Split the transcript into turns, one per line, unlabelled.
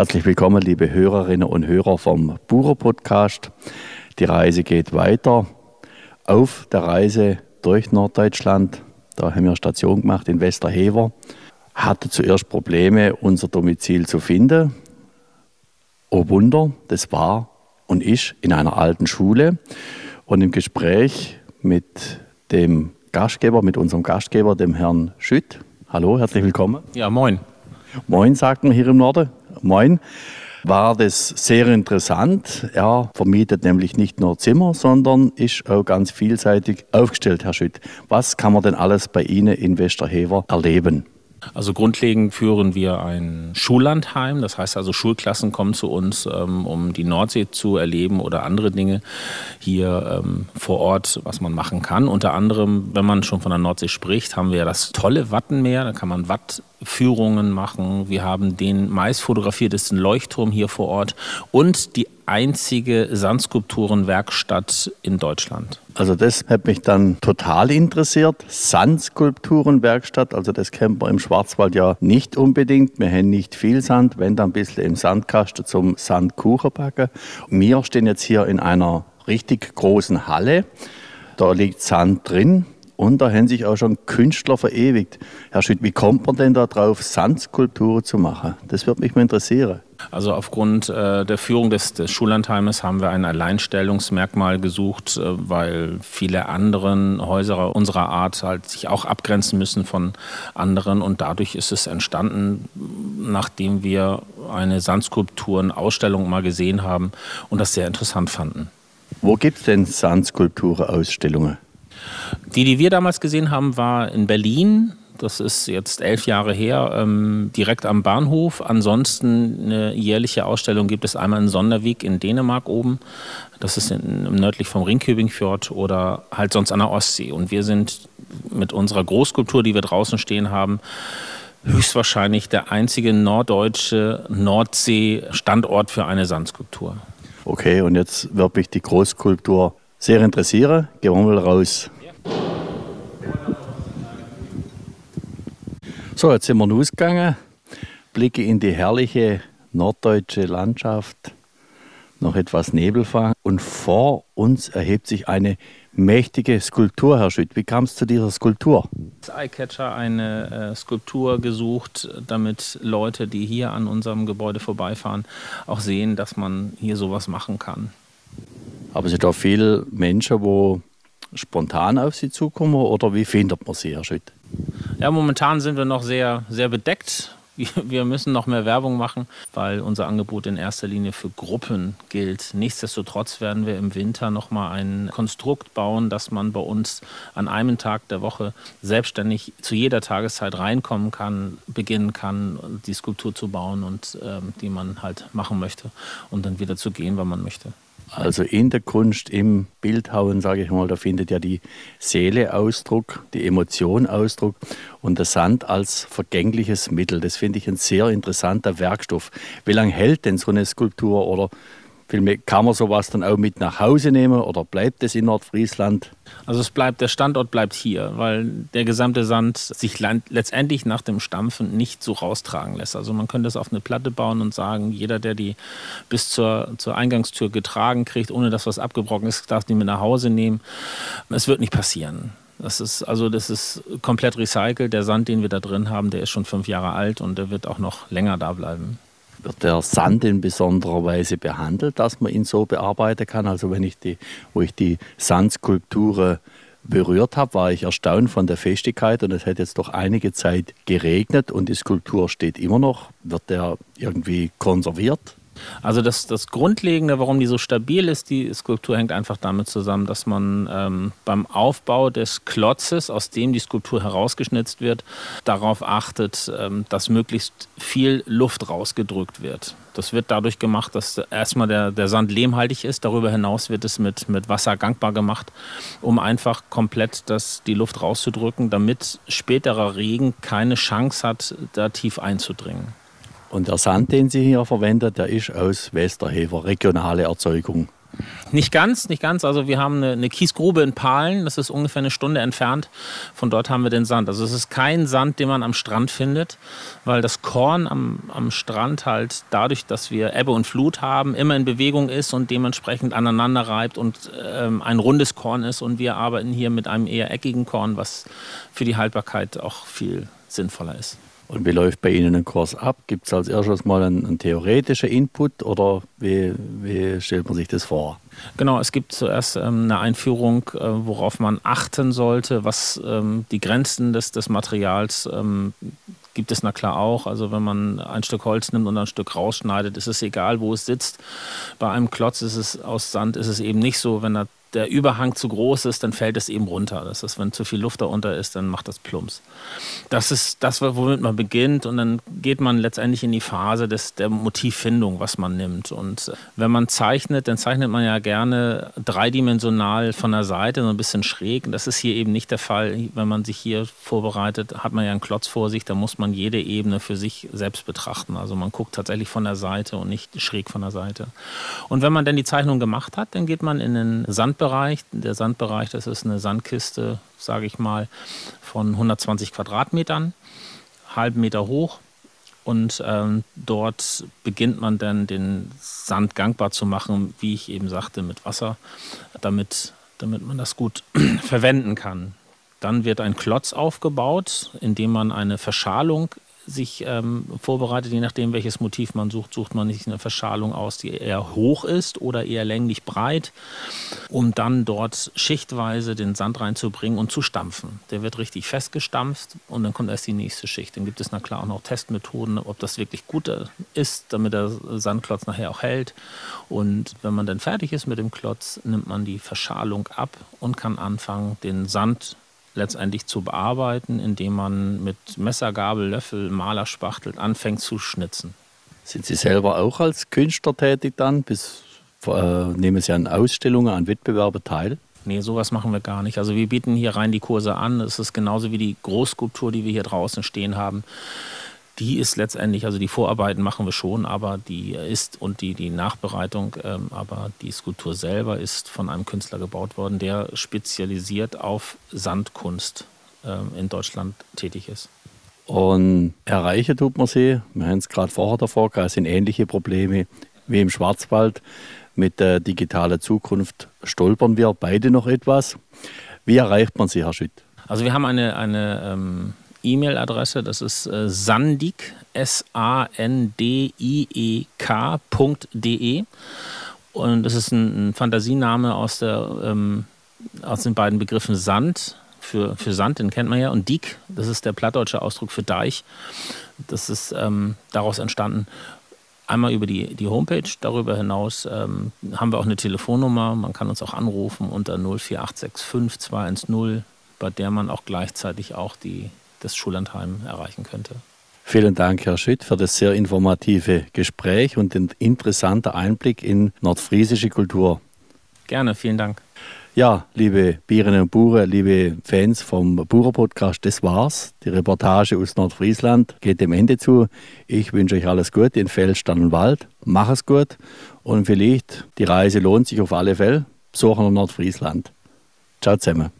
Herzlich willkommen, liebe Hörerinnen und Hörer vom Bucher Podcast. Die Reise geht weiter. Auf der Reise durch Norddeutschland, da haben wir Station gemacht in Westerhever, hatte zuerst Probleme, unser Domizil zu finden. Oh Wunder, das war und ist in einer alten Schule. Und im Gespräch mit dem Gastgeber, mit unserem Gastgeber, dem Herrn Schütt. Hallo, herzlich willkommen.
Ja, moin.
Moin, sagt man hier im Norden. Moin. War das sehr interessant. Er vermietet nämlich nicht nur Zimmer, sondern ist auch ganz vielseitig aufgestellt, Herr Schütt. Was kann man denn alles bei Ihnen in Westerhever erleben?
Also grundlegend führen wir ein Schullandheim. Das heißt also, Schulklassen kommen zu uns, ähm, um die Nordsee zu erleben oder andere Dinge hier ähm, vor Ort, was man machen kann. Unter anderem, wenn man schon von der Nordsee spricht, haben wir das tolle Wattenmeer. Da kann man Wattführungen machen. Wir haben den meist fotografiertesten Leuchtturm hier vor Ort und die einzige Sandskulpturenwerkstatt in Deutschland.
Also das hat mich dann total interessiert. Sandskulpturenwerkstatt, also das kennt man im Schwarzwald ja nicht unbedingt. Wir haben nicht viel Sand, wenn dann ein bisschen im Sandkasten zum Sandkuchen backen. Wir stehen jetzt hier in einer richtig großen Halle. Da liegt Sand drin. Und da haben sich auch schon Künstler verewigt. Herr Schütt, wie kommt man denn da drauf, Sandskulpturen zu machen? Das würde mich mal interessieren.
Also aufgrund äh, der Führung des, des Schullandheimes haben wir ein Alleinstellungsmerkmal gesucht, äh, weil viele anderen Häuser unserer Art halt sich auch abgrenzen müssen von anderen und dadurch ist es entstanden, nachdem wir eine Sandskulpturen-Ausstellung mal gesehen haben und das sehr interessant fanden.
Wo gibt es denn Sandskulpturen-Ausstellungen?
Die, die wir damals gesehen haben, war in Berlin. Das ist jetzt elf Jahre her, ähm, direkt am Bahnhof. Ansonsten eine jährliche Ausstellung gibt es einmal in Sonderweg in Dänemark oben. Das ist in, nördlich vom Ringkübingfjord oder halt sonst an der Ostsee. Und wir sind mit unserer Großskulptur, die wir draußen stehen haben, höchstwahrscheinlich der einzige norddeutsche Nordsee-Standort für eine Sandskulptur.
Okay, und jetzt wird mich die Großskulptur sehr interessieren. Gehen wir mal raus. So, jetzt sind wir rausgegangen, blicke in die herrliche norddeutsche Landschaft, noch etwas Nebelfang und vor uns erhebt sich eine mächtige Skulptur, Herr Schütt. Wie kam es zu dieser Skulptur?
Das Eyecatcher eine äh, Skulptur gesucht, damit Leute, die hier an unserem Gebäude vorbeifahren, auch sehen, dass man hier sowas machen kann.
Aber es sind auch viele Menschen, die spontan auf Sie zukommen oder wie findet man Sie, Herr Schütt?
Ja, momentan sind wir noch sehr, sehr bedeckt. Wir müssen noch mehr Werbung machen, weil unser Angebot in erster Linie für Gruppen gilt. Nichtsdestotrotz werden wir im Winter noch mal ein Konstrukt bauen, dass man bei uns an einem Tag der Woche selbstständig zu jeder Tageszeit reinkommen kann, beginnen kann, die Skulptur zu bauen und ähm, die man halt machen möchte und dann wieder zu gehen, wann man möchte.
Also in der Kunst, im Bildhauen, sage ich mal, da findet ja die Seele Ausdruck, die Emotion Ausdruck und der Sand als vergängliches Mittel. Das finde ich ein sehr interessanter Werkstoff. Wie lange hält denn so eine Skulptur oder kann man sowas dann auch mit nach Hause nehmen oder bleibt es in Nordfriesland?
Also es bleibt, der Standort bleibt hier, weil der gesamte Sand sich letztendlich nach dem Stampfen nicht so raustragen lässt. Also man könnte es auf eine Platte bauen und sagen, jeder, der die bis zur, zur Eingangstür getragen kriegt, ohne dass was abgebrochen ist, darf die mit nach Hause nehmen. Es wird nicht passieren. Das ist, also das ist komplett recycelt. Der Sand, den wir da drin haben, der ist schon fünf Jahre alt und der wird auch noch länger da bleiben
wird der Sand in besonderer Weise behandelt, dass man ihn so bearbeiten kann. Also wenn ich die, wo ich die Sandskulpturen berührt habe, war ich erstaunt von der Festigkeit und es hat jetzt doch einige Zeit geregnet und die Skulptur steht immer noch. Wird der irgendwie konserviert?
Also das, das Grundlegende, warum die so stabil ist, die Skulptur hängt einfach damit zusammen, dass man ähm, beim Aufbau des Klotzes, aus dem die Skulptur herausgeschnitzt wird, darauf achtet, ähm, dass möglichst viel Luft rausgedrückt wird. Das wird dadurch gemacht, dass erstmal der, der Sand lehmhaltig ist. Darüber hinaus wird es mit, mit Wasser gangbar gemacht, um einfach komplett das, die Luft rauszudrücken, damit späterer Regen keine Chance hat, da tief einzudringen.
Und der Sand, den Sie hier verwendet, der ist aus Westerhever, regionale Erzeugung.
Nicht ganz, nicht ganz. Also wir haben eine, Kiesgrube in Pahlen, das ist ungefähr eine Stunde entfernt. Von dort haben wir den Sand. Also es ist kein Sand, den man am Strand findet, weil das Korn am, am Strand halt dadurch, dass wir Ebbe und Flut haben, immer in Bewegung ist und dementsprechend aneinander reibt und ähm, ein rundes Korn ist. Und wir arbeiten hier mit einem eher eckigen Korn, was für die Haltbarkeit auch viel sinnvoller ist.
Und wie läuft bei Ihnen ein Kurs ab? Gibt es als erstes mal einen, einen theoretischen Input oder wie, wie, stellt man sich das vor?
Genau, es gibt zuerst ähm, eine Einführung, äh, worauf man achten sollte, was ähm, die Grenzen des, des Materials ähm, gibt es na klar auch. Also wenn man ein Stück Holz nimmt und ein Stück rausschneidet, ist es egal, wo es sitzt. Bei einem Klotz ist es aus Sand, ist es eben nicht so, wenn da der Überhang zu groß ist, dann fällt es eben runter. Das ist, wenn zu viel Luft darunter ist, dann macht das Plumps. Das ist das, womit man beginnt und dann geht man letztendlich in die Phase des, der Motivfindung, was man nimmt. Und wenn man zeichnet, dann zeichnet man ja gerne dreidimensional von der Seite, so ein bisschen schräg. Und das ist hier eben nicht der Fall. Wenn man sich hier vorbereitet, hat man ja einen Klotz vor sich, da muss man jede Ebene für sich selbst betrachten. Also man guckt tatsächlich von der Seite und nicht schräg von der Seite. Und wenn man dann die Zeichnung gemacht hat, dann geht man in den Sand Sandbereich. Der Sandbereich, das ist eine Sandkiste, sage ich mal, von 120 Quadratmetern, halben Meter hoch. Und ähm, dort beginnt man dann den Sand gangbar zu machen, wie ich eben sagte, mit Wasser, damit, damit man das gut verwenden kann. Dann wird ein Klotz aufgebaut, in dem man eine Verschalung sich ähm, vorbereitet, je nachdem, welches Motiv man sucht, sucht man sich eine Verschalung aus, die eher hoch ist oder eher länglich breit, um dann dort schichtweise den Sand reinzubringen und zu stampfen. Der wird richtig festgestampft und dann kommt erst die nächste Schicht. Dann gibt es na klar auch noch Testmethoden, ob das wirklich gut äh, ist, damit der Sandklotz nachher auch hält. Und wenn man dann fertig ist mit dem Klotz, nimmt man die Verschalung ab und kann anfangen, den Sand letztendlich zu bearbeiten, indem man mit Messer, Gabel, Löffel, Malerspachtel anfängt zu schnitzen.
Sind Sie selber auch als Künstler tätig dann? Bis, äh, nehmen Sie an Ausstellungen, an Wettbewerben teil?
Nee, sowas machen wir gar nicht. Also wir bieten hier rein die Kurse an. Es ist genauso wie die Großskulptur, die wir hier draußen stehen haben die ist letztendlich, also die Vorarbeiten machen wir schon, aber die ist und die, die Nachbereitung, ähm, aber die Skulptur selber ist von einem Künstler gebaut worden, der spezialisiert auf Sandkunst ähm, in Deutschland tätig ist.
Und erreichen tut man sie, wir haben es gerade vorher davor es sind ähnliche Probleme wie im Schwarzwald. Mit der digitalen Zukunft stolpern wir beide noch etwas. Wie erreicht man sie, Herr Schütt?
Also wir haben eine, eine ähm, E-Mail-Adresse, das ist äh, sandik, S-A-N-D-I-E-K.de. Und das ist ein, ein Fantasiename aus, der, ähm, aus den beiden Begriffen Sand, für, für Sand, den kennt man ja, und Dik, das ist der plattdeutsche Ausdruck für Deich. Das ist ähm, daraus entstanden. Einmal über die, die Homepage, darüber hinaus ähm, haben wir auch eine Telefonnummer, man kann uns auch anrufen unter 04865 210, bei der man auch gleichzeitig auch die, das Schullandheim erreichen könnte.
Vielen Dank, Herr Schütt, für das sehr informative Gespräch und den interessanten Einblick in nordfriesische Kultur.
Gerne, vielen Dank.
Ja, liebe Bierinnen und Bure, liebe Fans vom Burer-Podcast, das war's. Die Reportage aus Nordfriesland geht dem Ende zu. Ich wünsche euch alles Gute in Feldstadt und Wald. Mach es gut und vielleicht, die Reise lohnt sich auf alle Fälle. Besuchen nach Nordfriesland. Ciao zusammen.